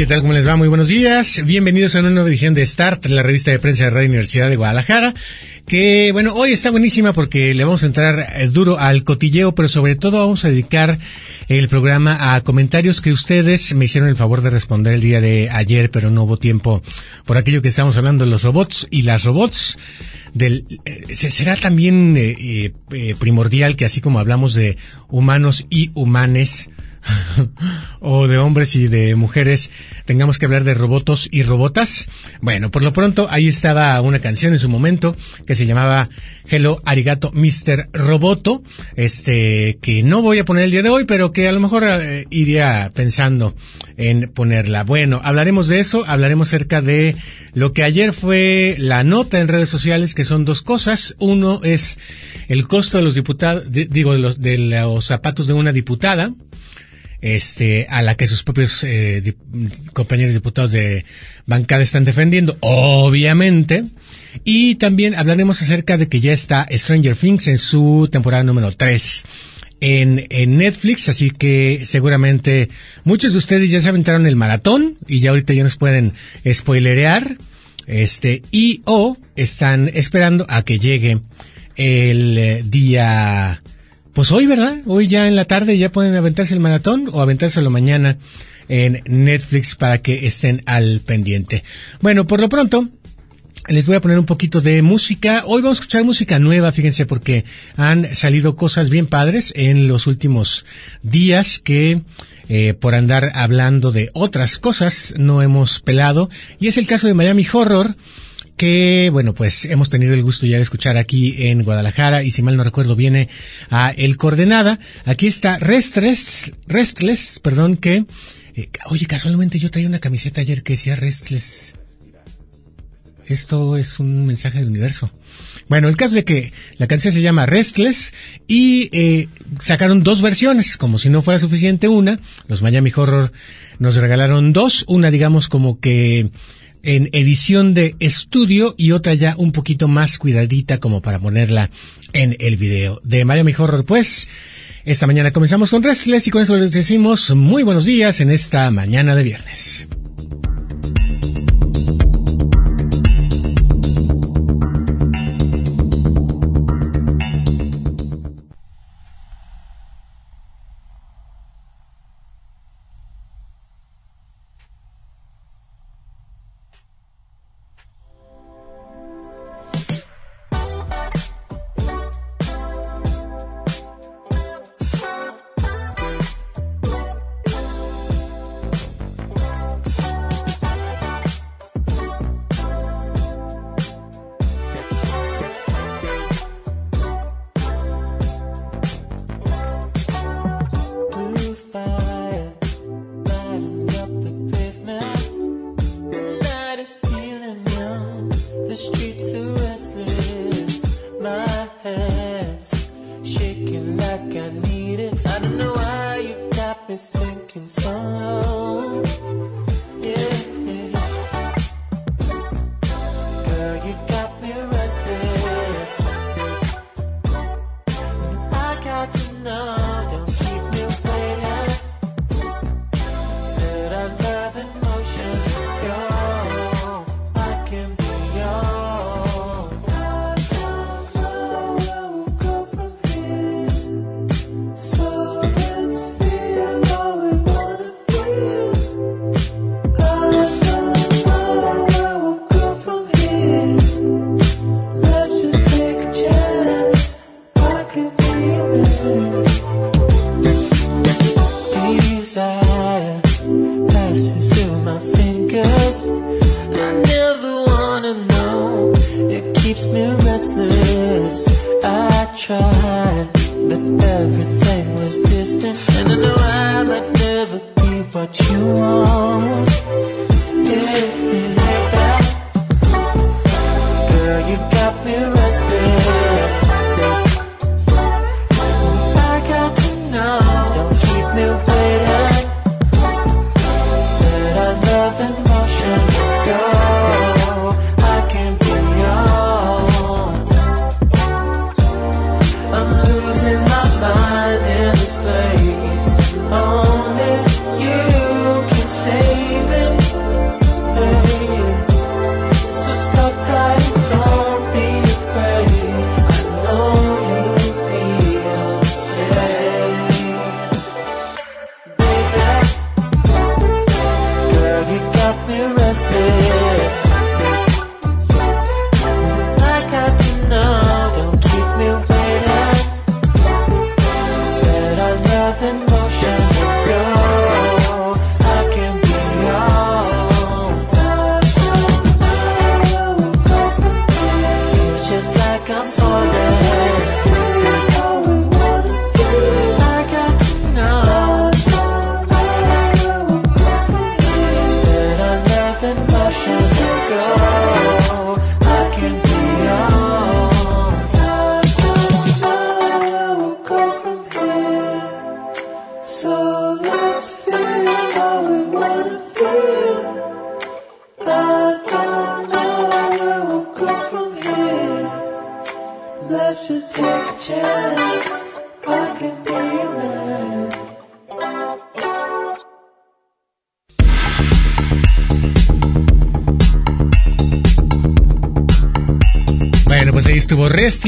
¿Qué tal? ¿Cómo les va? Muy buenos días. Bienvenidos a una nueva edición de Start, la revista de prensa de Radio Universidad de Guadalajara. Que, bueno, hoy está buenísima porque le vamos a entrar eh, duro al cotilleo, pero sobre todo vamos a dedicar el programa a comentarios que ustedes me hicieron el favor de responder el día de ayer, pero no hubo tiempo por aquello que estamos hablando de los robots y las robots. Del, eh, será también eh, primordial que así como hablamos de humanos y humanes, o de hombres y de mujeres tengamos que hablar de robotos y robotas. Bueno, por lo pronto ahí estaba una canción en su momento que se llamaba Hello Arigato Mr. Roboto, este que no voy a poner el día de hoy, pero que a lo mejor eh, iría pensando en ponerla. Bueno, hablaremos de eso, hablaremos acerca de lo que ayer fue la nota en redes sociales, que son dos cosas. Uno es el costo de los diputados, digo, de los, de los zapatos de una diputada, este, a la que sus propios eh, compañeros diputados de bancada están defendiendo, obviamente. Y también hablaremos acerca de que ya está Stranger Things en su temporada número 3 en, en Netflix, así que seguramente muchos de ustedes ya se aventaron el maratón y ya ahorita ya nos pueden spoilerear, este, y o están esperando a que llegue el eh, día pues hoy, ¿verdad? Hoy ya en la tarde ya pueden aventarse el maratón o aventárselo mañana en Netflix para que estén al pendiente. Bueno, por lo pronto, les voy a poner un poquito de música. Hoy vamos a escuchar música nueva, fíjense, porque han salido cosas bien padres en los últimos días que eh, por andar hablando de otras cosas no hemos pelado. Y es el caso de Miami Horror que, bueno, pues hemos tenido el gusto ya de escuchar aquí en Guadalajara y si mal no recuerdo viene a El Coordenada. Aquí está Restless, Restless, perdón, que, eh, oye, casualmente yo traía una camiseta ayer que decía Restless. Esto es un mensaje del universo. Bueno, el caso de que la canción se llama Restless y eh, sacaron dos versiones, como si no fuera suficiente una. Los Miami Horror nos regalaron dos, una digamos como que en edición de estudio y otra ya un poquito más cuidadita como para ponerla en el video de Miami Horror. Pues esta mañana comenzamos con Restless y con eso les decimos muy buenos días en esta mañana de viernes.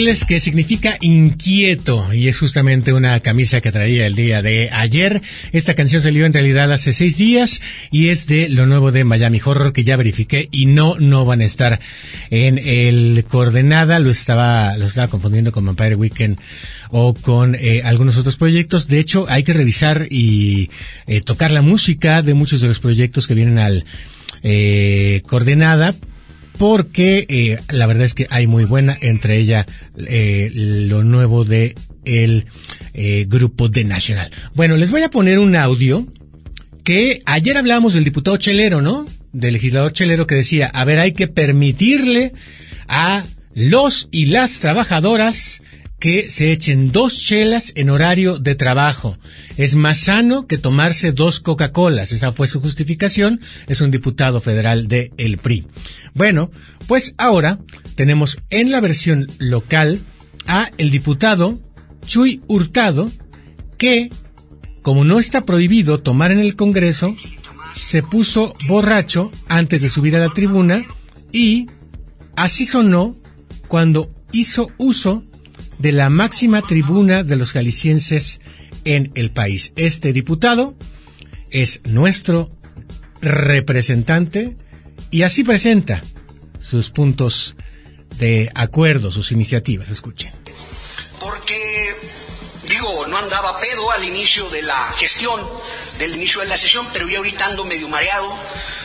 Que significa inquieto, y es justamente una camisa que traía el día de ayer. Esta canción salió en realidad hace seis días y es de lo nuevo de Miami Horror que ya verifiqué y no, no van a estar en el coordenada, lo estaba, lo estaba confundiendo con Vampire Weekend o con eh, algunos otros proyectos. De hecho, hay que revisar y eh, tocar la música de muchos de los proyectos que vienen al eh, coordenada porque eh, la verdad es que hay muy buena, entre ella eh, lo nuevo de el eh, grupo de Nacional. Bueno, les voy a poner un audio que ayer hablábamos del diputado Chelero, ¿no? Del legislador Chelero que decía, a ver, hay que permitirle a los y las trabajadoras que se echen dos chelas en horario de trabajo. Es más sano que tomarse dos Coca-Colas. Esa fue su justificación. Es un diputado federal de El PRI. Bueno, pues ahora tenemos en la versión local a el diputado Chuy Hurtado que, como no está prohibido tomar en el Congreso, se puso borracho antes de subir a la tribuna y así sonó cuando hizo uso de la máxima tribuna de los jaliscienses en el país. Este diputado es nuestro representante y así presenta sus puntos de acuerdo, sus iniciativas. Escuchen. Porque, digo, no andaba pedo al inicio de la gestión, del inicio de la sesión, pero ya ahorita ando medio mareado.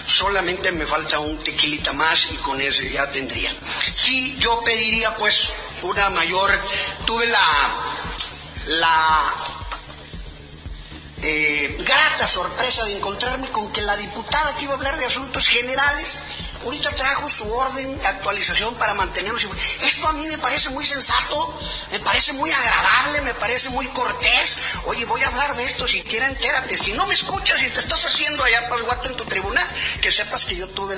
Solamente me falta un tequilita más y con ese ya tendría. Sí, yo pediría pues una mayor, tuve la, la eh, grata sorpresa de encontrarme con que la diputada que iba a hablar de asuntos generales ahorita trajo su orden de actualización para mantenernos. Esto a mí me parece muy sensato, me parece muy agradable, me parece muy cortés. Oye, voy a hablar de esto, si quieres entérate. Si no me escuchas y te estás haciendo allá pasguato en tu tribuna, que sepas que yo tuve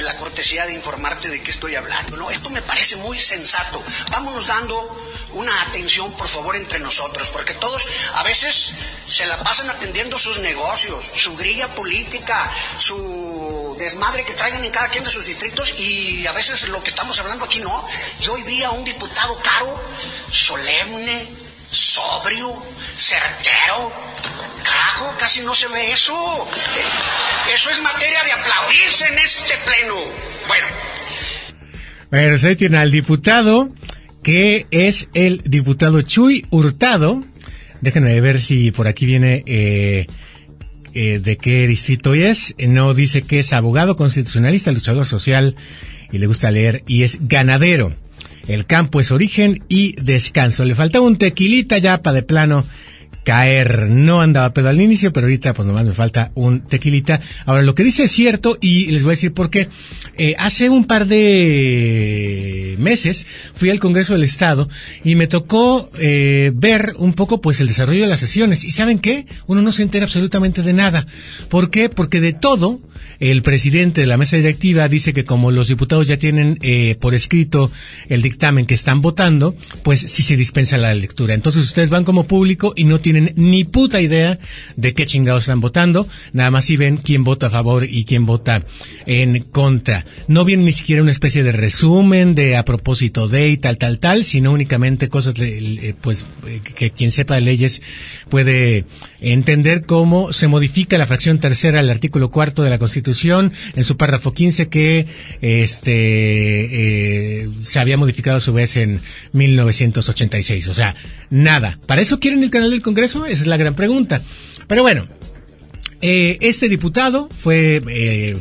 la cortesía de informarte de qué estoy hablando. No, esto me parece muy sensato. Vámonos dando una atención, por favor, entre nosotros, porque todos a veces se la pasan atendiendo sus negocios, su grilla política, su desmadre que traigan en cada quien de sus distritos y a veces lo que estamos hablando aquí no. Yo hoy vi a un diputado caro, solemne, sobrio, certero. Casi no se ve eso. Eso es materia de aplaudirse en este pleno. Bueno. Bueno, se tiene al diputado que es el diputado Chuy Hurtado. Déjenme ver si por aquí viene eh, eh, de qué distrito es. No dice que es abogado constitucionalista, luchador social y le gusta leer y es ganadero. El campo es origen y descanso. Le faltaba un tequilita ya para de plano caer. No andaba pedo al inicio, pero ahorita pues nomás me falta un tequilita. Ahora, lo que dice es cierto y les voy a decir por qué. Eh, hace un par de meses fui al Congreso del Estado y me tocó eh, ver un poco pues el desarrollo de las sesiones. ¿Y saben qué? Uno no se entera absolutamente de nada. ¿Por qué? Porque de todo el presidente de la mesa directiva dice que como los diputados ya tienen eh, por escrito el dictamen que están votando, pues sí se dispensa la lectura. Entonces ustedes van como público y no tienen ni puta idea de qué chingados están votando, nada más si ven quién vota a favor y quién vota en contra. No viene ni siquiera una especie de resumen de a propósito de y tal, tal, tal, sino únicamente cosas, pues, eh, que quien sepa de leyes puede entender cómo se modifica la fracción tercera del artículo cuarto de la Constitución en su párrafo 15 que este eh, se había modificado a su vez en 1986. O sea, nada. ¿Para eso quieren el canal del Congreso? Esa es la gran pregunta. Pero bueno, eh, este diputado fue eh,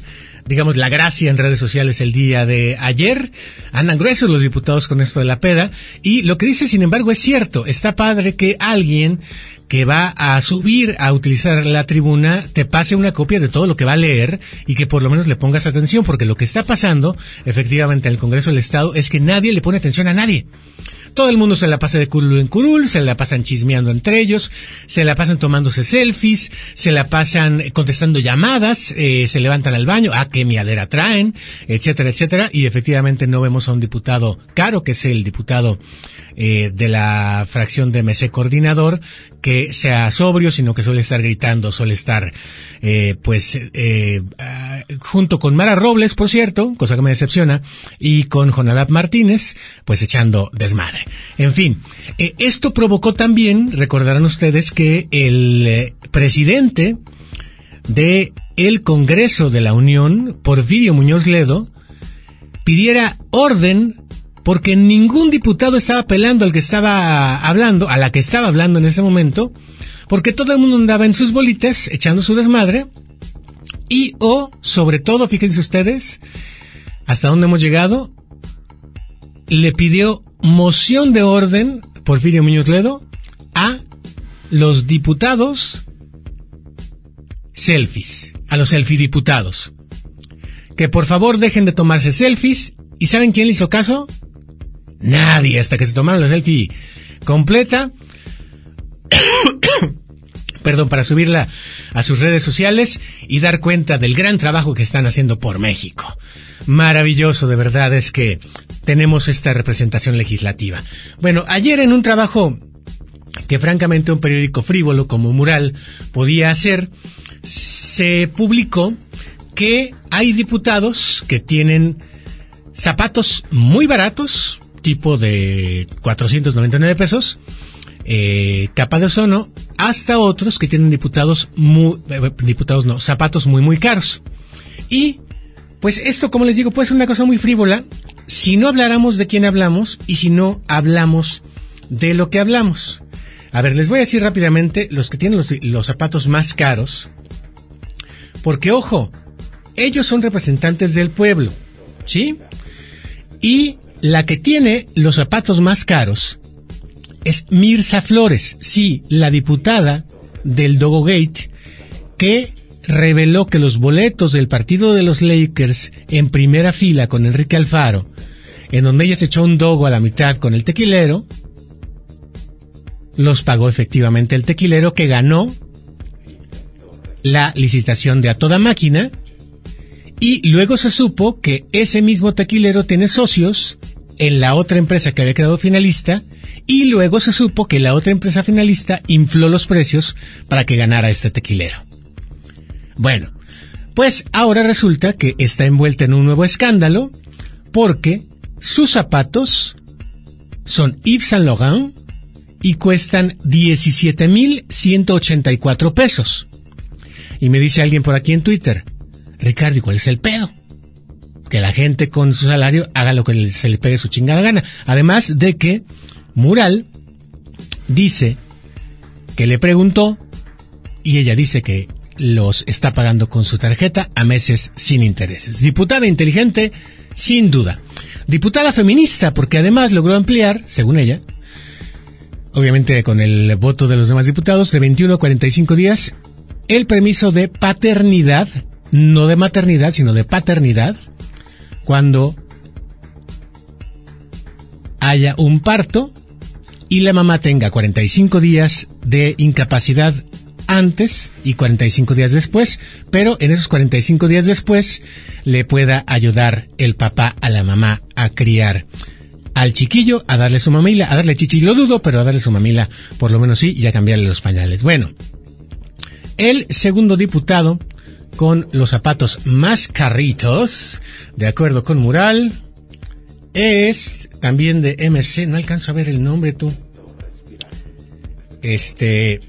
digamos, la gracia en redes sociales el día de ayer. Andan gruesos los diputados con esto de la peda. Y lo que dice, sin embargo, es cierto. Está padre que alguien que va a subir a utilizar la tribuna te pase una copia de todo lo que va a leer y que por lo menos le pongas atención, porque lo que está pasando efectivamente en el Congreso del Estado es que nadie le pone atención a nadie. Todo el mundo se la pasa de curul en curul, se la pasan chismeando entre ellos, se la pasan tomándose selfies, se la pasan contestando llamadas, eh, se levantan al baño, ah, qué miadera traen, etcétera, etcétera, y efectivamente no vemos a un diputado caro, que es el diputado eh, de la fracción de MC Coordinador, que sea sobrio, sino que suele estar gritando, suele estar, eh, pues, eh, ah, junto con Mara Robles, por cierto, cosa que me decepciona, y con Jonadab Martínez, pues echando desmadre. En fin, eh, esto provocó también, recordarán ustedes, que el presidente de el Congreso de la Unión, Porfirio Muñoz Ledo, pidiera orden porque ningún diputado estaba apelando al que estaba hablando, a la que estaba hablando en ese momento, porque todo el mundo andaba en sus bolitas echando su desmadre, y o, sobre todo, fíjense ustedes, hasta dónde hemos llegado, le pidió moción de orden, Porfirio Muñoz Ledo, a los diputados selfies, a los selfie diputados. Que por favor dejen de tomarse selfies. ¿Y saben quién le hizo caso? Nadie, hasta que se tomaron la selfie completa. Perdón, para subirla a sus redes sociales y dar cuenta del gran trabajo que están haciendo por México. Maravilloso, de verdad, es que tenemos esta representación legislativa. Bueno, ayer en un trabajo que francamente un periódico frívolo como Mural podía hacer, se publicó que hay diputados que tienen zapatos muy baratos, tipo de 499 pesos, eh, capa de ozono, hasta otros que tienen diputados muy, eh, diputados no, zapatos muy muy caros. Y, pues esto, como les digo, puede ser una cosa muy frívola si no habláramos de quién hablamos y si no hablamos de lo que hablamos. A ver, les voy a decir rápidamente los que tienen los, los zapatos más caros, porque ojo, ellos son representantes del pueblo, ¿sí? Y la que tiene los zapatos más caros es Mirza Flores, sí, la diputada del Dogo Gate, que reveló que los boletos del partido de los Lakers en primera fila con Enrique Alfaro, en donde ella se echó un dogo a la mitad con el tequilero, los pagó efectivamente el tequilero que ganó la licitación de a toda máquina y luego se supo que ese mismo tequilero tiene socios en la otra empresa que había quedado finalista y luego se supo que la otra empresa finalista infló los precios para que ganara este tequilero. Bueno, pues ahora resulta que está envuelta en un nuevo escándalo porque sus zapatos son Yves Saint Laurent y cuestan 17.184 pesos. Y me dice alguien por aquí en Twitter, Ricardo, ¿y cuál es el pedo? Que la gente con su salario haga lo que se le pegue su chingada gana. Además de que Mural dice que le preguntó y ella dice que los está pagando con su tarjeta a meses sin intereses. Diputada inteligente, sin duda. Diputada feminista, porque además logró ampliar, según ella, obviamente con el voto de los demás diputados, de 21 a 45 días, el permiso de paternidad no de maternidad, sino de paternidad, cuando haya un parto y la mamá tenga 45 días de incapacidad antes y 45 días después, pero en esos 45 días después le pueda ayudar el papá a la mamá a criar al chiquillo, a darle su mamila, a darle chichi, lo dudo, pero a darle su mamila, por lo menos sí, y a cambiarle los pañales. Bueno, el segundo diputado con los zapatos más carritos, de acuerdo con Mural, es también de MC, no alcanzo a ver el nombre tú. Este,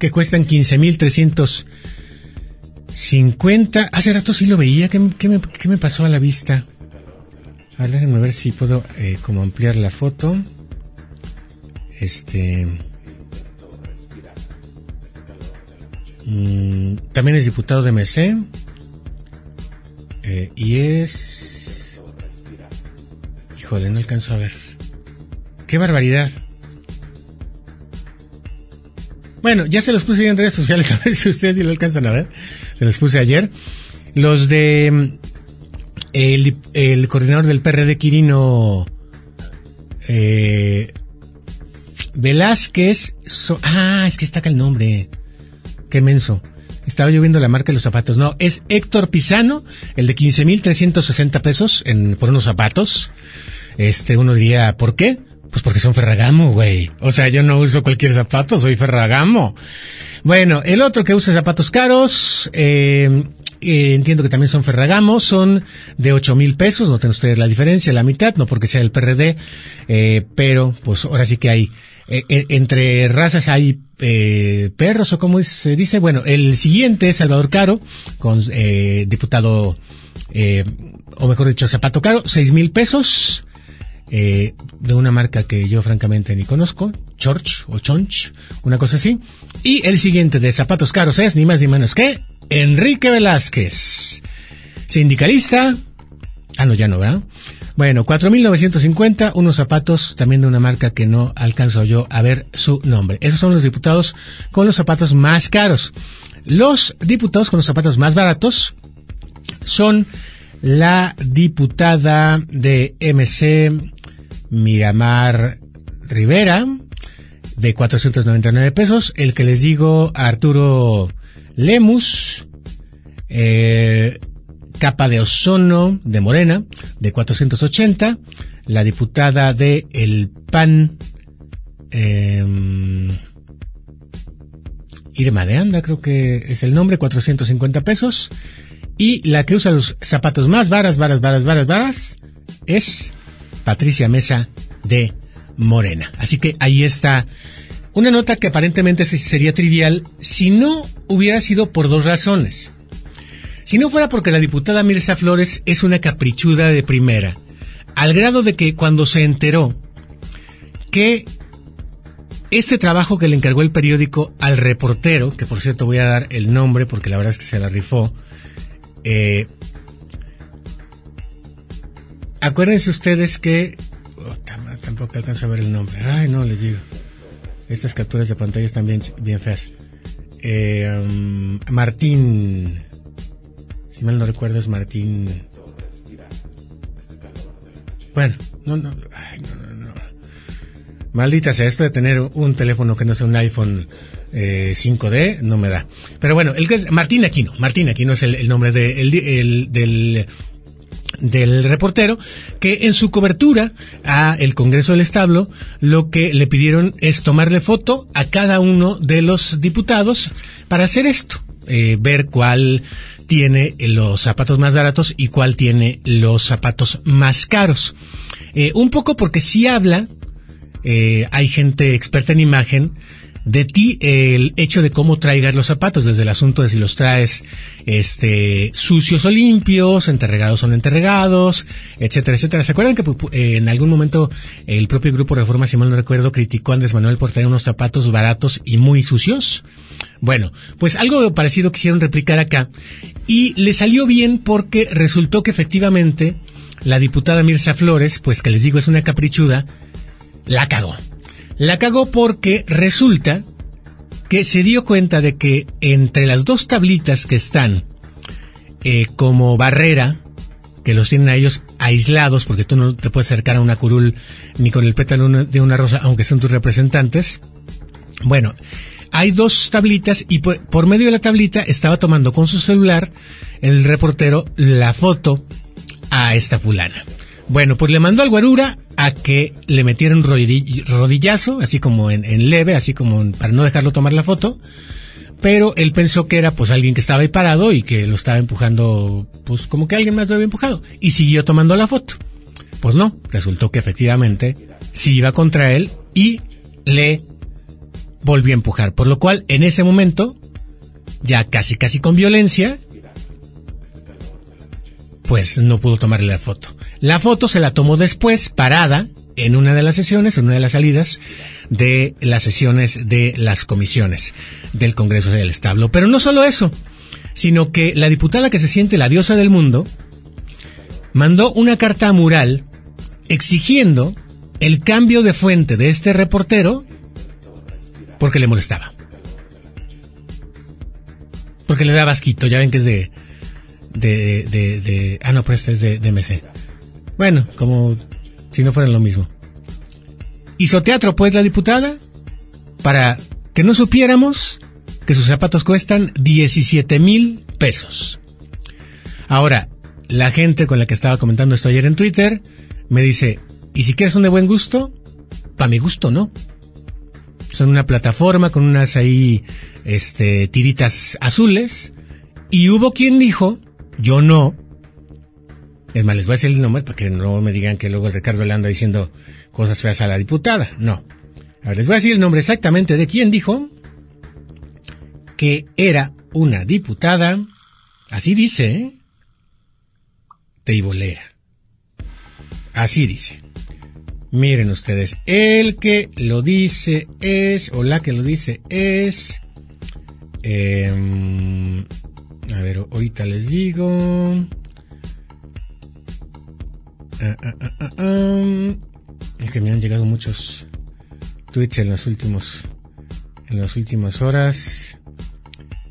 que cuestan 15.350. Hace rato sí lo veía, ¿qué, me, me, pasó a la vista? A ver, déjenme ver si puedo eh, como ampliar la foto. Este... Mm, también es diputado de MC. Eh, y es... Híjole, no alcanzo a ver. ¡Qué barbaridad! Bueno, ya se los puse en redes sociales, a ver si ustedes lo alcanzan a ver. Se los puse ayer. Los de mm, el, el coordinador del PRD, Quirino eh, Velázquez. ah, es que está acá el nombre. Qué menso. Estaba yo viendo la marca de los zapatos. No, es Héctor Pisano, el de 15.360 pesos por unos zapatos. Este, uno diría, ¿por qué? Pues porque son Ferragamo, güey. O sea, yo no uso cualquier zapato, soy Ferragamo. Bueno, el otro que usa zapatos caros, eh, eh, entiendo que también son Ferragamo, son de ocho mil pesos, noten ustedes la diferencia, la mitad, no porque sea el PRD, eh, pero pues ahora sí que hay, eh, eh, entre razas hay eh, perros o como se dice, bueno, el siguiente es Salvador Caro, con eh, diputado, eh, o mejor dicho, zapato caro, seis mil pesos, de una marca que yo francamente ni conozco, Chorch o Chonch, una cosa así. Y el siguiente de zapatos caros es ni más ni menos que Enrique Velázquez, sindicalista. Ah, no, ya no, ¿verdad? Bueno, 4.950, unos zapatos también de una marca que no alcanzo yo a ver su nombre. Esos son los diputados con los zapatos más caros. Los diputados con los zapatos más baratos son la diputada de MC Miramar Rivera, de 499 pesos. El que les digo, Arturo Lemus, eh, capa de ozono de Morena, de 480. La diputada de El PAN, eh, Irma de Anda, creo que es el nombre, 450 pesos. Y la que usa los zapatos más varas, varas, varas, varas, varas, es Patricia Mesa de Morena. Así que ahí está una nota que aparentemente sería trivial si no hubiera sido por dos razones. Si no fuera porque la diputada Mirza Flores es una caprichuda de primera, al grado de que cuando se enteró que este trabajo que le encargó el periódico al reportero, que por cierto voy a dar el nombre porque la verdad es que se la rifó, eh, acuérdense ustedes que... Oh, tampoco alcanzo a ver el nombre. Ay, no, les digo. Estas capturas de pantalla están bien, bien feas. Eh, um, Martín... Si mal no recuerdo es Martín... Bueno, no, no, no, no. Maldita sea, esto de tener un teléfono que no sea un iPhone eh, 5D, no me da. Pero bueno, el que es Martín Aquino, Martín Aquino es el, nombre de, el, del del reportero que en su cobertura a el Congreso del Establo lo que le pidieron es tomarle foto a cada uno de los diputados para hacer esto, eh, ver cuál tiene los zapatos más baratos y cuál tiene los zapatos más caros. Eh, un poco porque si habla, eh, hay gente experta en imagen de ti el hecho de cómo traigas los zapatos, desde el asunto de si los traes este sucios o limpios, enterregados o enterregados, etcétera, etcétera. ¿Se acuerdan que en algún momento el propio grupo Reforma, si mal no recuerdo, criticó a Andrés Manuel por tener unos zapatos baratos y muy sucios? Bueno, pues algo parecido quisieron replicar acá y le salió bien porque resultó que efectivamente la diputada Mirza Flores, pues que les digo es una caprichuda, la cagó. La cagó porque resulta que se dio cuenta de que entre las dos tablitas que están eh, como barrera, que los tienen a ellos aislados, porque tú no te puedes acercar a una curul ni con el pétalo de una rosa, aunque son tus representantes. Bueno, hay dos tablitas y por medio de la tablita estaba tomando con su celular el reportero la foto a esta fulana. Bueno, pues le mandó al guarura a que le metiera un rodillazo, así como en, en, leve, así como para no dejarlo tomar la foto. Pero él pensó que era pues alguien que estaba ahí parado y que lo estaba empujando, pues como que alguien más lo había empujado. Y siguió tomando la foto. Pues no, resultó que efectivamente sí iba contra él y le volvió a empujar. Por lo cual, en ese momento, ya casi casi con violencia, pues no pudo tomarle la foto. La foto se la tomó después, parada, en una de las sesiones, en una de las salidas de las sesiones de las comisiones del Congreso del Establo. Pero no solo eso, sino que la diputada que se siente la diosa del mundo, mandó una carta mural exigiendo el cambio de fuente de este reportero porque le molestaba. Porque le da asquito, ya ven que es de, de, de, de ah no, pero este es de, de MC. Bueno, como si no fueran lo mismo. Hizo teatro pues la diputada para que no supiéramos que sus zapatos cuestan 17 mil pesos. Ahora, la gente con la que estaba comentando esto ayer en Twitter me dice, ¿y si quieres son de buen gusto? Para mi gusto, ¿no? Son una plataforma con unas ahí, este, tiritas azules. Y hubo quien dijo, yo no. Es más, les voy a decir el nombre para que no me digan que luego Ricardo le anda diciendo cosas feas a la diputada. No. A ver, les voy a decir el nombre exactamente de quién dijo que era una diputada, así dice, ¿eh? teibolera. Así dice. Miren ustedes, el que lo dice es, o la que lo dice es, em, a ver, ahorita les digo. Ah, ah, ah, es que me han llegado muchos tweets en los últimos, en las últimas horas.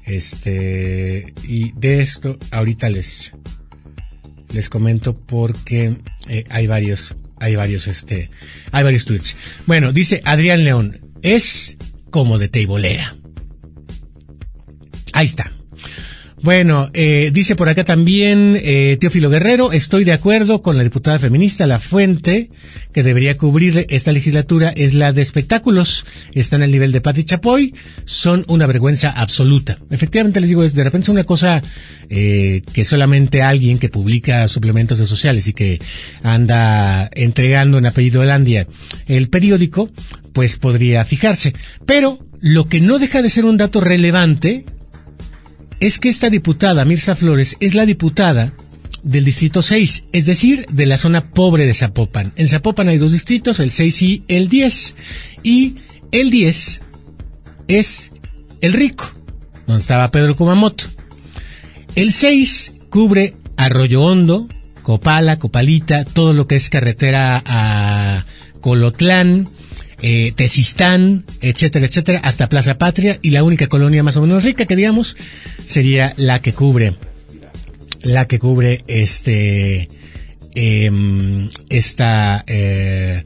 Este, y de esto ahorita les, les comento porque eh, hay varios, hay varios, este, hay varios tweets. Bueno, dice Adrián León, es como de teibolera. Ahí está. Bueno, eh, dice por acá también eh, Teófilo Guerrero, estoy de acuerdo con la diputada feminista, la fuente que debería cubrir esta legislatura es la de espectáculos, están al nivel de Patti Chapoy, son una vergüenza absoluta. Efectivamente les digo, es de repente es una cosa eh, que solamente alguien que publica suplementos de sociales y que anda entregando en apellido Holandia el periódico, pues podría fijarse. Pero lo que no deja de ser un dato relevante es que esta diputada, Mirza Flores, es la diputada del distrito 6, es decir, de la zona pobre de Zapopan. En Zapopan hay dos distritos, el 6 y el 10. Y el 10 es el rico, donde estaba Pedro Kumamoto. El 6 cubre Arroyo Hondo, Copala, Copalita, todo lo que es carretera a Colotlán, eh, Tesistán, etcétera, etcétera, hasta Plaza Patria y la única colonia más o menos rica que digamos sería la que cubre, la que cubre este, em, esta eh,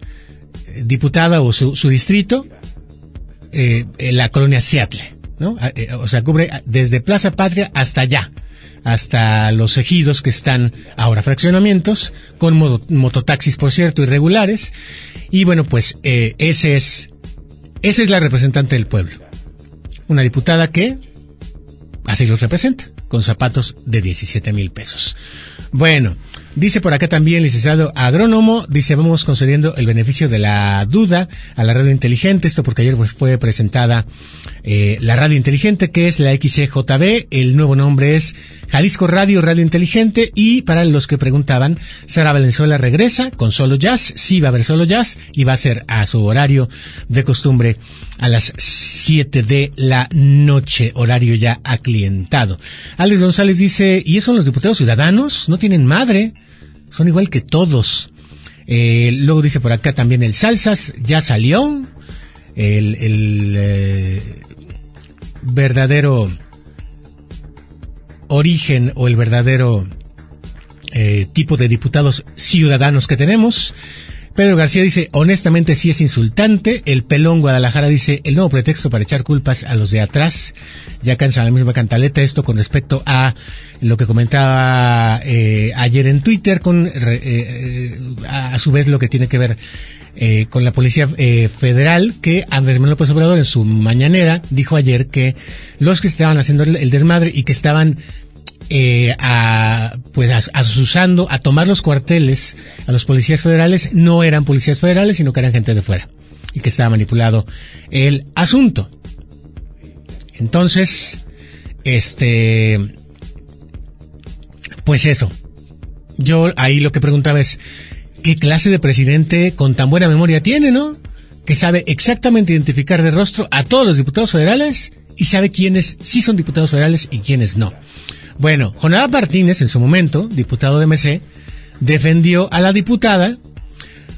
diputada o su, su distrito, eh, la colonia Seattle, ¿no? Eh, o sea, cubre desde Plaza Patria hasta allá hasta los ejidos que están ahora fraccionamientos, con mototaxis, por cierto, irregulares. Y bueno, pues eh, ese es, esa es la representante del pueblo. Una diputada que así los representa, con zapatos de 17 mil pesos. Bueno, Dice por acá también, licenciado agrónomo, dice, vamos concediendo el beneficio de la duda a la radio inteligente, esto porque ayer pues fue presentada eh, la radio inteligente, que es la XCJB, el nuevo nombre es Jalisco Radio Radio Inteligente, y para los que preguntaban, Sara Valenzuela regresa con solo jazz, sí va a haber solo jazz, y va a ser a su horario de costumbre a las 7 de la noche, horario ya aclientado. Alex González dice, ¿y eso los diputados ciudadanos? ¿No tienen madre? Son igual que todos. Eh, luego dice por acá también el Salsas ya salió. El, eh, verdadero origen o el verdadero eh, tipo de diputados ciudadanos que tenemos. Pedro García dice, honestamente sí es insultante. El pelón Guadalajara dice, el nuevo pretexto para echar culpas a los de atrás. Ya cansa la misma cantaleta esto con respecto a lo que comentaba eh, ayer en Twitter con, eh, eh, a, su vez lo que tiene que ver con la Policía Federal, que Andrés Manuel López Obrador en su mañanera dijo ayer que los que estaban haciendo el desmadre y que estaban eh, a, pues asusando a tomar los cuarteles a los policías federales no eran policías federales, sino que eran gente de fuera y que estaba manipulado el asunto. Entonces, este, pues eso. Yo ahí lo que preguntaba es, ¿qué clase de presidente con tan buena memoria tiene, no? Que sabe exactamente identificar de rostro a todos los diputados federales y sabe quiénes sí son diputados federales y quiénes no. Bueno, Jonada Martínez, en su momento, diputado de MC, defendió a la diputada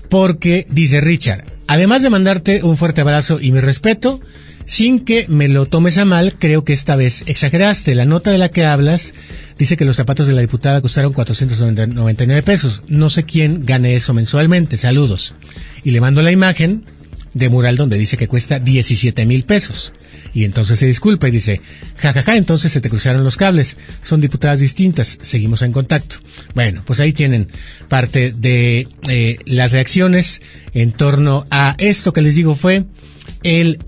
porque, dice Richard, además de mandarte un fuerte abrazo y mi respeto, sin que me lo tomes a mal, creo que esta vez exageraste. La nota de la que hablas dice que los zapatos de la diputada costaron 499 pesos. No sé quién gane eso mensualmente. Saludos. Y le mando la imagen de mural donde dice que cuesta 17 mil pesos. Y entonces se disculpa y dice, jajaja, entonces se te cruzaron los cables. Son diputadas distintas. Seguimos en contacto. Bueno, pues ahí tienen parte de eh, las reacciones en torno a esto que les digo fue el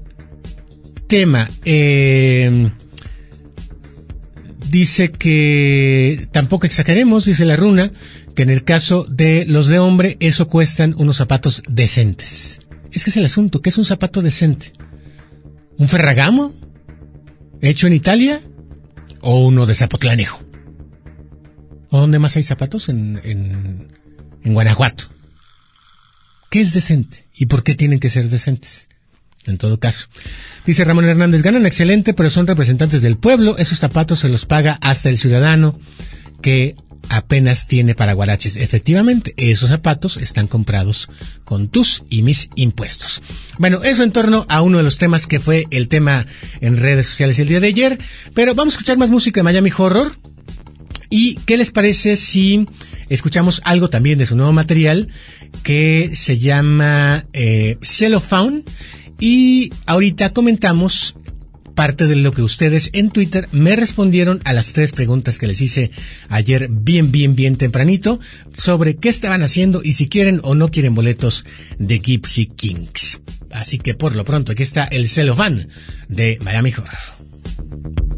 tema. Eh, dice que tampoco exageremos, dice la runa, que en el caso de los de hombre, eso cuestan unos zapatos decentes. Es que es el asunto, ¿qué es un zapato decente? ¿Un ferragamo? ¿Hecho en Italia? ¿O uno de Zapotlanejo? ¿O dónde más hay zapatos? En, en, en Guanajuato. ¿Qué es decente? ¿Y por qué tienen que ser decentes? en todo caso. Dice Ramón Hernández, ganan excelente, pero son representantes del pueblo. Esos zapatos se los paga hasta el ciudadano que apenas tiene para guaraches. Efectivamente, esos zapatos están comprados con tus y mis impuestos. Bueno, eso en torno a uno de los temas que fue el tema en redes sociales el día de ayer. Pero vamos a escuchar más música de Miami Horror. ¿Y qué les parece si escuchamos algo también de su nuevo material que se llama eh, Cellophane? Y ahorita comentamos parte de lo que ustedes en Twitter me respondieron a las tres preguntas que les hice ayer bien, bien, bien tempranito sobre qué estaban haciendo y si quieren o no quieren boletos de Gypsy Kings. Así que por lo pronto aquí está el celofán de Miami Horror.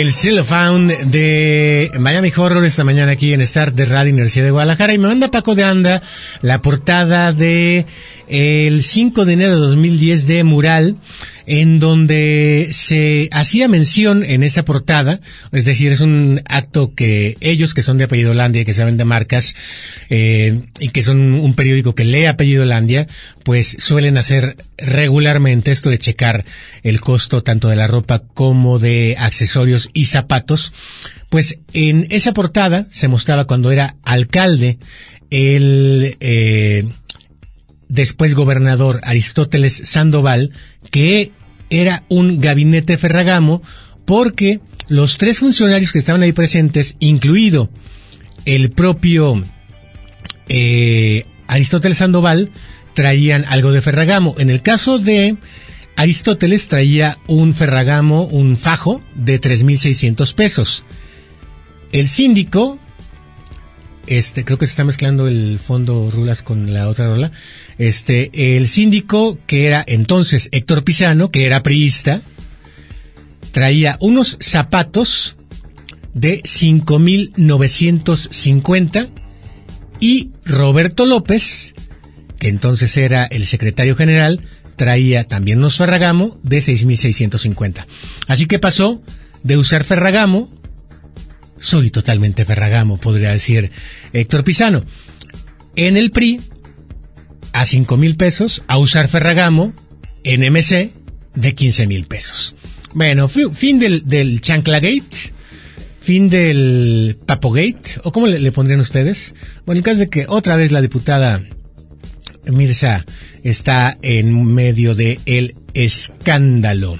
El Found de Miami Horror esta mañana aquí en Star de Radio Universidad de Guadalajara. Y me manda Paco de Anda la portada de el 5 de enero de 2010 de Mural en donde se hacía mención en esa portada, es decir, es un acto que ellos que son de apellido Landia, que saben de marcas, eh, y que son un periódico que lee apellido Landia, pues suelen hacer regularmente esto de checar el costo tanto de la ropa como de accesorios y zapatos. Pues en esa portada se mostraba cuando era alcalde el eh, después gobernador Aristóteles Sandoval, que era un gabinete Ferragamo porque los tres funcionarios que estaban ahí presentes, incluido el propio eh, Aristóteles Sandoval, traían algo de Ferragamo. En el caso de Aristóteles traía un Ferragamo, un fajo de 3.600 pesos. El síndico, este, creo que se está mezclando el fondo Rulas con la otra rola. Este, el síndico, que era entonces Héctor Pisano, que era priista, traía unos zapatos de 5.950 y Roberto López, que entonces era el secretario general, traía también unos Ferragamo de 6.650. Así que pasó de usar Ferragamo, soy totalmente Ferragamo, podría decir Héctor Pisano. En el PRI a 5 mil pesos a usar Ferragamo en MC de 15 mil pesos. Bueno, fin del, del Chanclagate, fin del Papogate, o cómo le, pondrían ustedes. Bueno, en caso de que otra vez la diputada Mirza está en medio de el escándalo.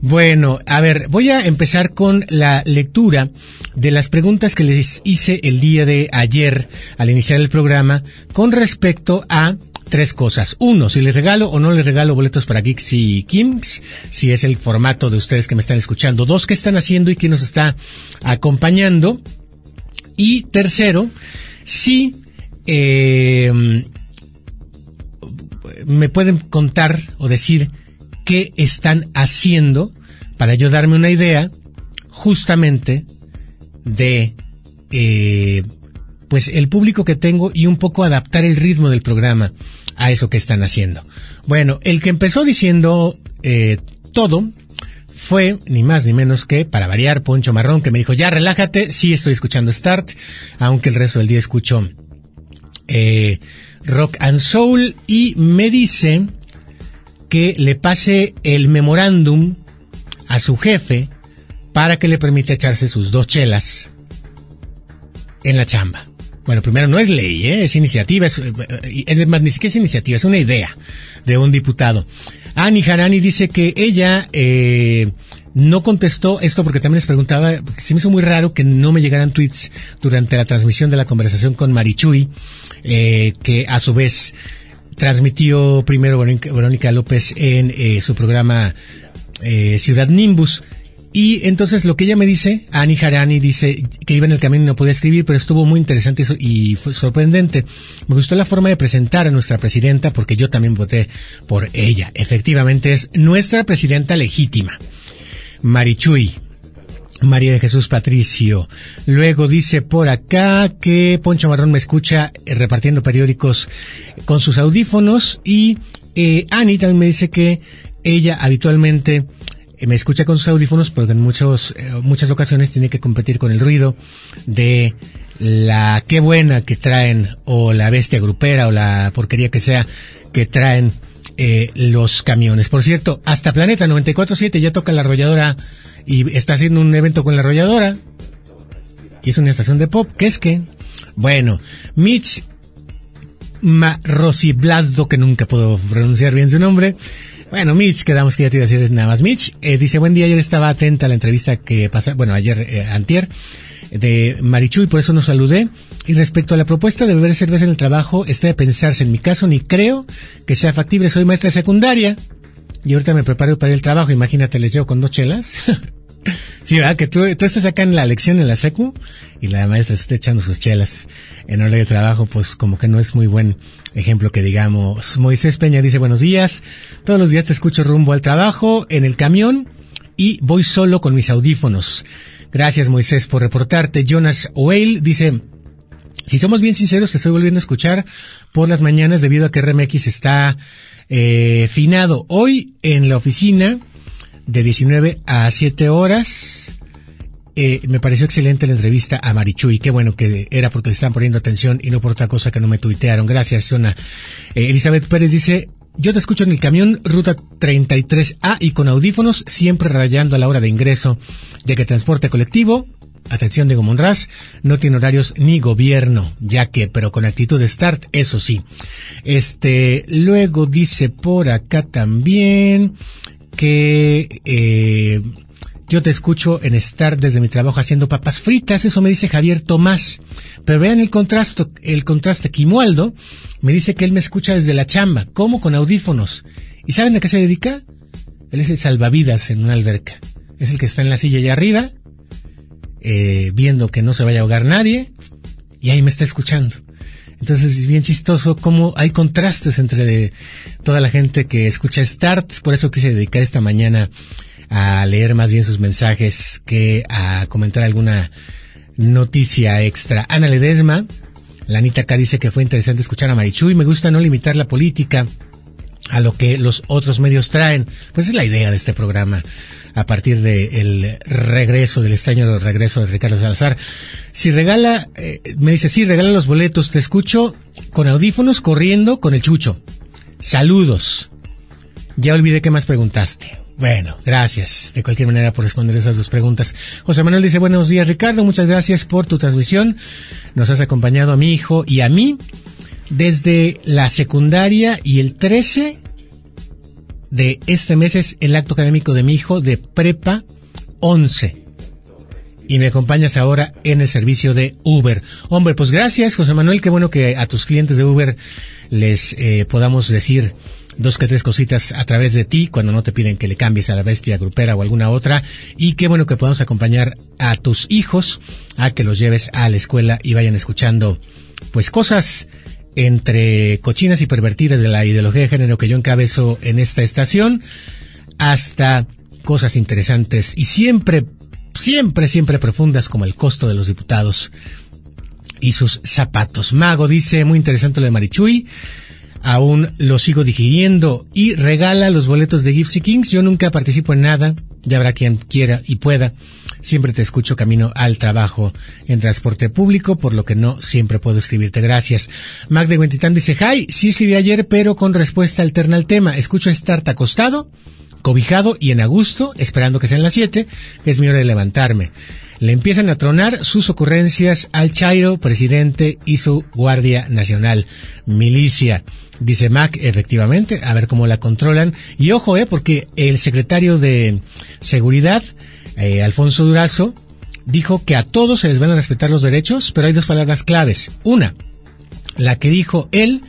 Bueno, a ver, voy a empezar con la lectura de las preguntas que les hice el día de ayer al iniciar el programa con respecto a tres cosas. Uno, si les regalo o no les regalo boletos para Geeks y Kings, si es el formato de ustedes que me están escuchando. Dos, qué están haciendo y quién nos está acompañando. Y tercero, si eh, me pueden contar o decir qué están haciendo para yo darme una idea justamente de eh, pues el público que tengo y un poco adaptar el ritmo del programa a eso que están haciendo. Bueno, el que empezó diciendo eh, todo fue ni más ni menos que, para variar, Poncho Marrón, que me dijo, ya relájate, sí estoy escuchando Start, aunque el resto del día escucho eh, Rock and Soul, y me dice que le pase el memorándum a su jefe para que le permita echarse sus dos chelas en la chamba. Bueno, primero no es ley, ¿eh? es iniciativa, es, es más, ni siquiera es iniciativa, es una idea de un diputado. Ani Harani dice que ella eh, no contestó esto porque también les preguntaba, se me hizo muy raro que no me llegaran tweets durante la transmisión de la conversación con Marichuy, eh, que a su vez transmitió primero Verónica López en eh, su programa eh, Ciudad Nimbus. Y entonces lo que ella me dice, Ani Harani dice que iba en el camino y no podía escribir, pero estuvo muy interesante y fue sorprendente. Me gustó la forma de presentar a nuestra presidenta porque yo también voté por ella. Efectivamente es nuestra presidenta legítima. Marichuy, María de Jesús Patricio. Luego dice por acá que Poncho Marrón me escucha eh, repartiendo periódicos con sus audífonos y eh, Ani también me dice que ella habitualmente eh, me escucha con sus audífonos porque en muchos, muchas ocasiones tiene que competir con el ruido de la qué buena que traen o la bestia grupera o la porquería que sea que traen los camiones. Por cierto, hasta Planeta 94.7 ya toca la arrolladora y está haciendo un evento con la arrolladora y es una estación de pop. ¿Qué es que? Bueno, Mitch Blasdo, que nunca puedo pronunciar bien su nombre. Bueno, Mitch, quedamos que ya te iba a decir nada más. Mitch eh, dice, buen día, ayer estaba atenta a la entrevista que pasa, bueno, ayer, eh, antier, de Marichu y por eso nos saludé. Y respecto a la propuesta de beber cerveza en el trabajo, está de pensarse. En mi caso, ni creo que sea factible. Soy maestra secundaria y ahorita me preparo para el trabajo. Imagínate, les llevo con dos chelas. Sí, ¿verdad? Que tú, tú estás acá en la lección en la secu y la maestra está echando sus chelas en hora de trabajo, pues como que no es muy buen ejemplo que digamos. Moisés Peña dice buenos días, todos los días te escucho rumbo al trabajo, en el camión y voy solo con mis audífonos. Gracias Moisés por reportarte. Jonas Whale dice, si somos bien sinceros, te estoy volviendo a escuchar por las mañanas debido a que RMX está eh, finado. Hoy en la oficina de 19 a 7 horas. Eh, me pareció excelente la entrevista a Marichuy. Qué bueno que era porque le estaban poniendo atención y no por otra cosa que no me tuitearon. Gracias, Zona. Eh, Elizabeth Pérez dice, yo te escucho en el camión Ruta 33A y con audífonos, siempre rayando a la hora de ingreso, de que transporte colectivo, atención de Monraz, no tiene horarios ni gobierno, ya que, pero con actitud de start, eso sí. Este, luego dice por acá también que, eh, yo te escucho en estar desde mi trabajo haciendo papas fritas, eso me dice Javier Tomás. Pero vean el contraste, el contraste. Quimualdo me dice que él me escucha desde la chamba, como con audífonos. ¿Y saben a qué se dedica? Él es el salvavidas en una alberca. Es el que está en la silla allá arriba, eh, viendo que no se vaya a ahogar nadie, y ahí me está escuchando. Entonces es bien chistoso cómo hay contrastes entre toda la gente que escucha Start. Por eso quise dedicar esta mañana a leer más bien sus mensajes que a comentar alguna noticia extra. Ana Ledesma, la Anita acá dice que fue interesante escuchar a Marichuy. Me gusta no limitar la política a lo que los otros medios traen. Pues es la idea de este programa a partir del regreso, del extraño regreso de Ricardo Salazar. Si regala, eh, me dice, sí, regala los boletos, te escucho con audífonos corriendo con el chucho. Saludos. Ya olvidé qué más preguntaste. Bueno, gracias de cualquier manera por responder esas dos preguntas. José Manuel dice, buenos días Ricardo, muchas gracias por tu transmisión. Nos has acompañado a mi hijo y a mí desde la secundaria y el 13 de este mes es el acto académico de mi hijo de prepa 11. Y me acompañas ahora en el servicio de Uber. Hombre, pues gracias José Manuel, qué bueno que a tus clientes de Uber les eh, podamos decir dos que tres cositas a través de ti cuando no te piden que le cambies a la bestia grupera o alguna otra y qué bueno que podamos acompañar a tus hijos a que los lleves a la escuela y vayan escuchando pues cosas entre cochinas y pervertidas de la ideología de género que yo encabezo en esta estación hasta cosas interesantes y siempre siempre siempre profundas como el costo de los diputados y sus zapatos. Mago dice, muy interesante lo de Marichuy aún lo sigo digiriendo y regala los boletos de Gypsy Kings. Yo nunca participo en nada, ya habrá quien quiera y pueda. Siempre te escucho camino al trabajo en transporte público, por lo que no siempre puedo escribirte. Gracias. Mac de Huentitán dice, hi, sí escribí ayer, pero con respuesta alterna al tema. Escucho estarte acostado, cobijado y en agusto, esperando que sean las siete, que es mi hora de levantarme le empiezan a tronar sus ocurrencias al Chairo, presidente y su Guardia Nacional, milicia. Dice Mac, efectivamente, a ver cómo la controlan. Y ojo, eh, porque el secretario de Seguridad, eh, Alfonso Durazo, dijo que a todos se les van a respetar los derechos, pero hay dos palabras claves. Una, la que dijo él,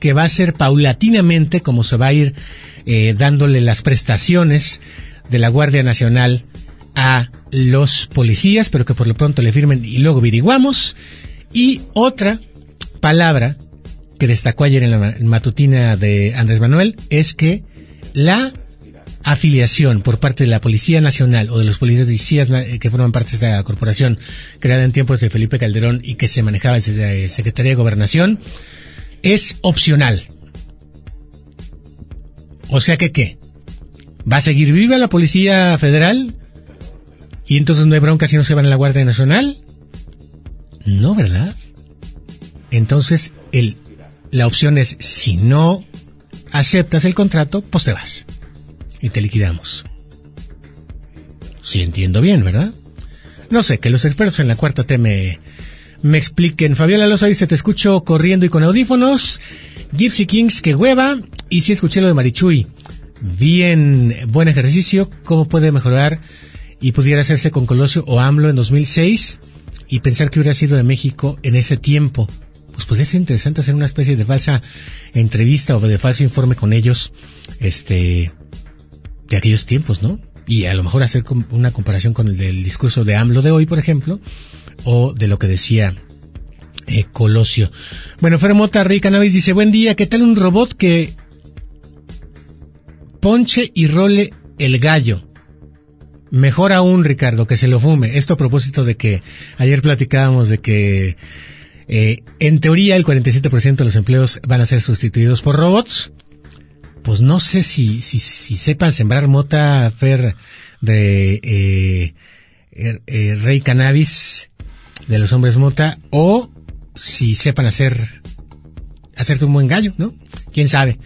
que va a ser paulatinamente como se va a ir eh, dándole las prestaciones de la Guardia Nacional a los policías, pero que por lo pronto le firmen y luego averiguamos. Y otra palabra que destacó ayer en la matutina de Andrés Manuel es que la afiliación por parte de la Policía Nacional o de los policías que forman parte de esta corporación creada en tiempos de Felipe Calderón y que se manejaba desde Secretaría de Gobernación es opcional. O sea que qué? ¿Va a seguir viva la Policía Federal? ¿Y entonces no hay bronca si no se van a la Guardia Nacional? No, ¿verdad? Entonces, el, la opción es, si no aceptas el contrato, pues te vas. Y te liquidamos. Si entiendo bien, ¿verdad? No sé, que los expertos en la cuarta T me, me expliquen. Fabiola Loza dice, te escucho corriendo y con audífonos. Gypsy Kings, que hueva. Y si escuché lo de Marichuy. Bien, buen ejercicio. ¿Cómo puede mejorar y pudiera hacerse con Colosio o AMLO en 2006 y pensar que hubiera sido de México en ese tiempo. Pues podría ser interesante hacer una especie de falsa entrevista o de falso informe con ellos, este, de aquellos tiempos, ¿no? Y a lo mejor hacer una comparación con el del discurso de AMLO de hoy, por ejemplo, o de lo que decía eh, Colosio. Bueno, Fermota Rica Navis dice, buen día, ¿qué tal un robot que ponche y role el gallo? Mejor aún, Ricardo, que se lo fume. Esto a propósito de que ayer platicábamos de que eh, en teoría el 47% de los empleos van a ser sustituidos por robots. Pues no sé si, si, sepan sembrar mota, Fer, de eh, er, eh, Rey Cannabis, de los hombres mota, o si sepan hacer hacerte un buen gallo, ¿no? ¿Quién sabe?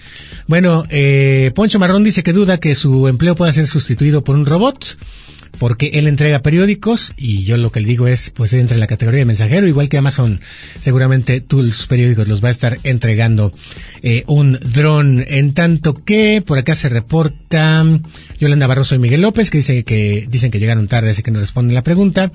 Bueno, eh, Poncho Marrón dice que duda que su empleo pueda ser sustituido por un robot porque él entrega periódicos y yo lo que le digo es, pues entra en la categoría de mensajero, igual que Amazon, seguramente tus periódicos los va a estar entregando eh, un dron. En tanto que por acá se reporta Yolanda Barroso y Miguel López, que dice que dicen que llegaron tarde, así que no responden la pregunta.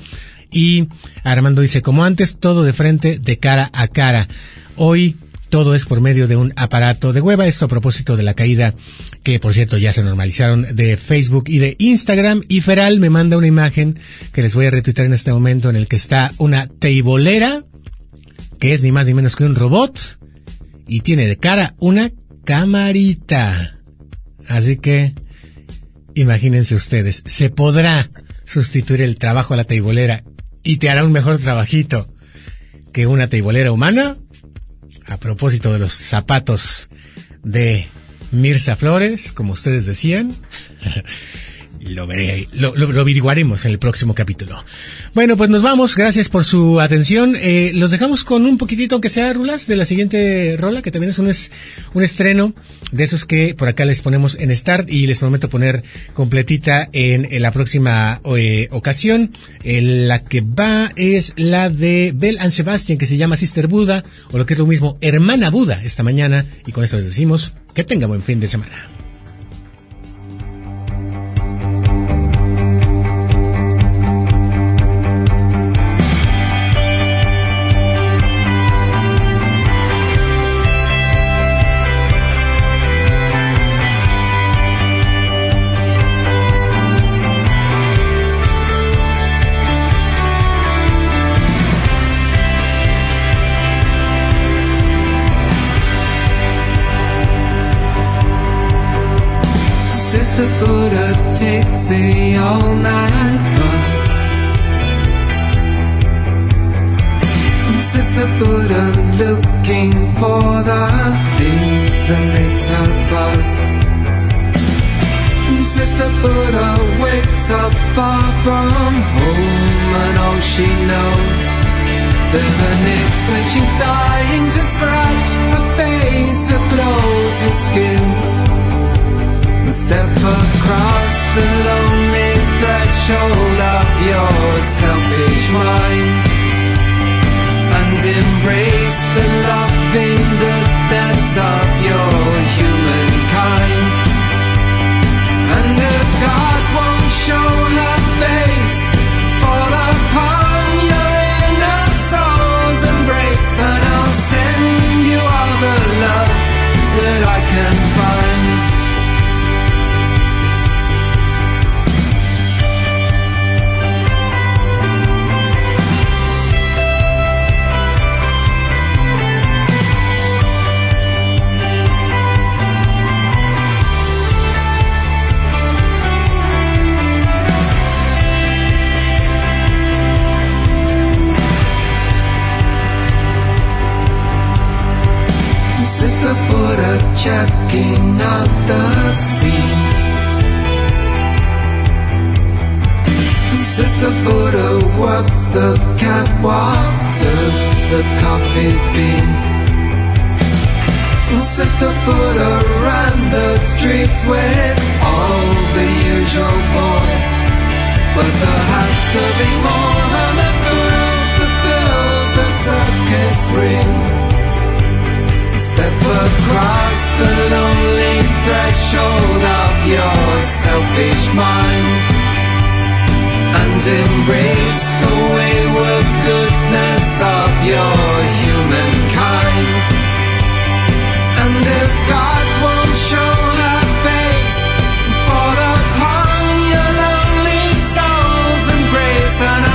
Y Armando dice, como antes, todo de frente, de cara a cara. Hoy todo es por medio de un aparato de hueva. Esto a propósito de la caída que, por cierto, ya se normalizaron de Facebook y de Instagram. Y Feral me manda una imagen que les voy a retuitar en este momento en el que está una teibolera, que es ni más ni menos que un robot, y tiene de cara una camarita. Así que, imagínense ustedes, se podrá sustituir el trabajo a la teibolera y te hará un mejor trabajito que una teibolera humana a propósito de los zapatos de Mirza Flores, como ustedes decían. lo, veré, lo, lo, averiguaremos en el próximo capítulo. Bueno, pues nos vamos. Gracias por su atención. Eh, los dejamos con un poquitito, aunque sea rulas, de la siguiente rola, que también es un, es, un estreno de esos que por acá les ponemos en Start y les prometo poner completita en, la próxima eh, ocasión. la que va es la de Bell and Sebastian, que se llama Sister Buda, o lo que es lo mismo, Hermana Buda, esta mañana. Y con eso les decimos que tenga buen fin de semana. The all-night bus. Sister Buddha looking for the thing that makes her buzz. Sister Buddha wakes up far from home and all she knows There's an itch that she's dying to scratch Her face, her clothes, her skin Step across the lonely threshold of your selfish mind and embrace the loving goodness of your humankind. And if God won't show her checking out the scene. Sister Buddha works the catwalk, serves the coffee bean. Sister Buddha ran the streets with all the usual boys. But the hats to be more than the girls, the bills, the circus ring. Step across the lonely threshold of your selfish mind and embrace the wayward goodness of your humankind. And if God won't show her face, fall upon your lonely soul's embrace, and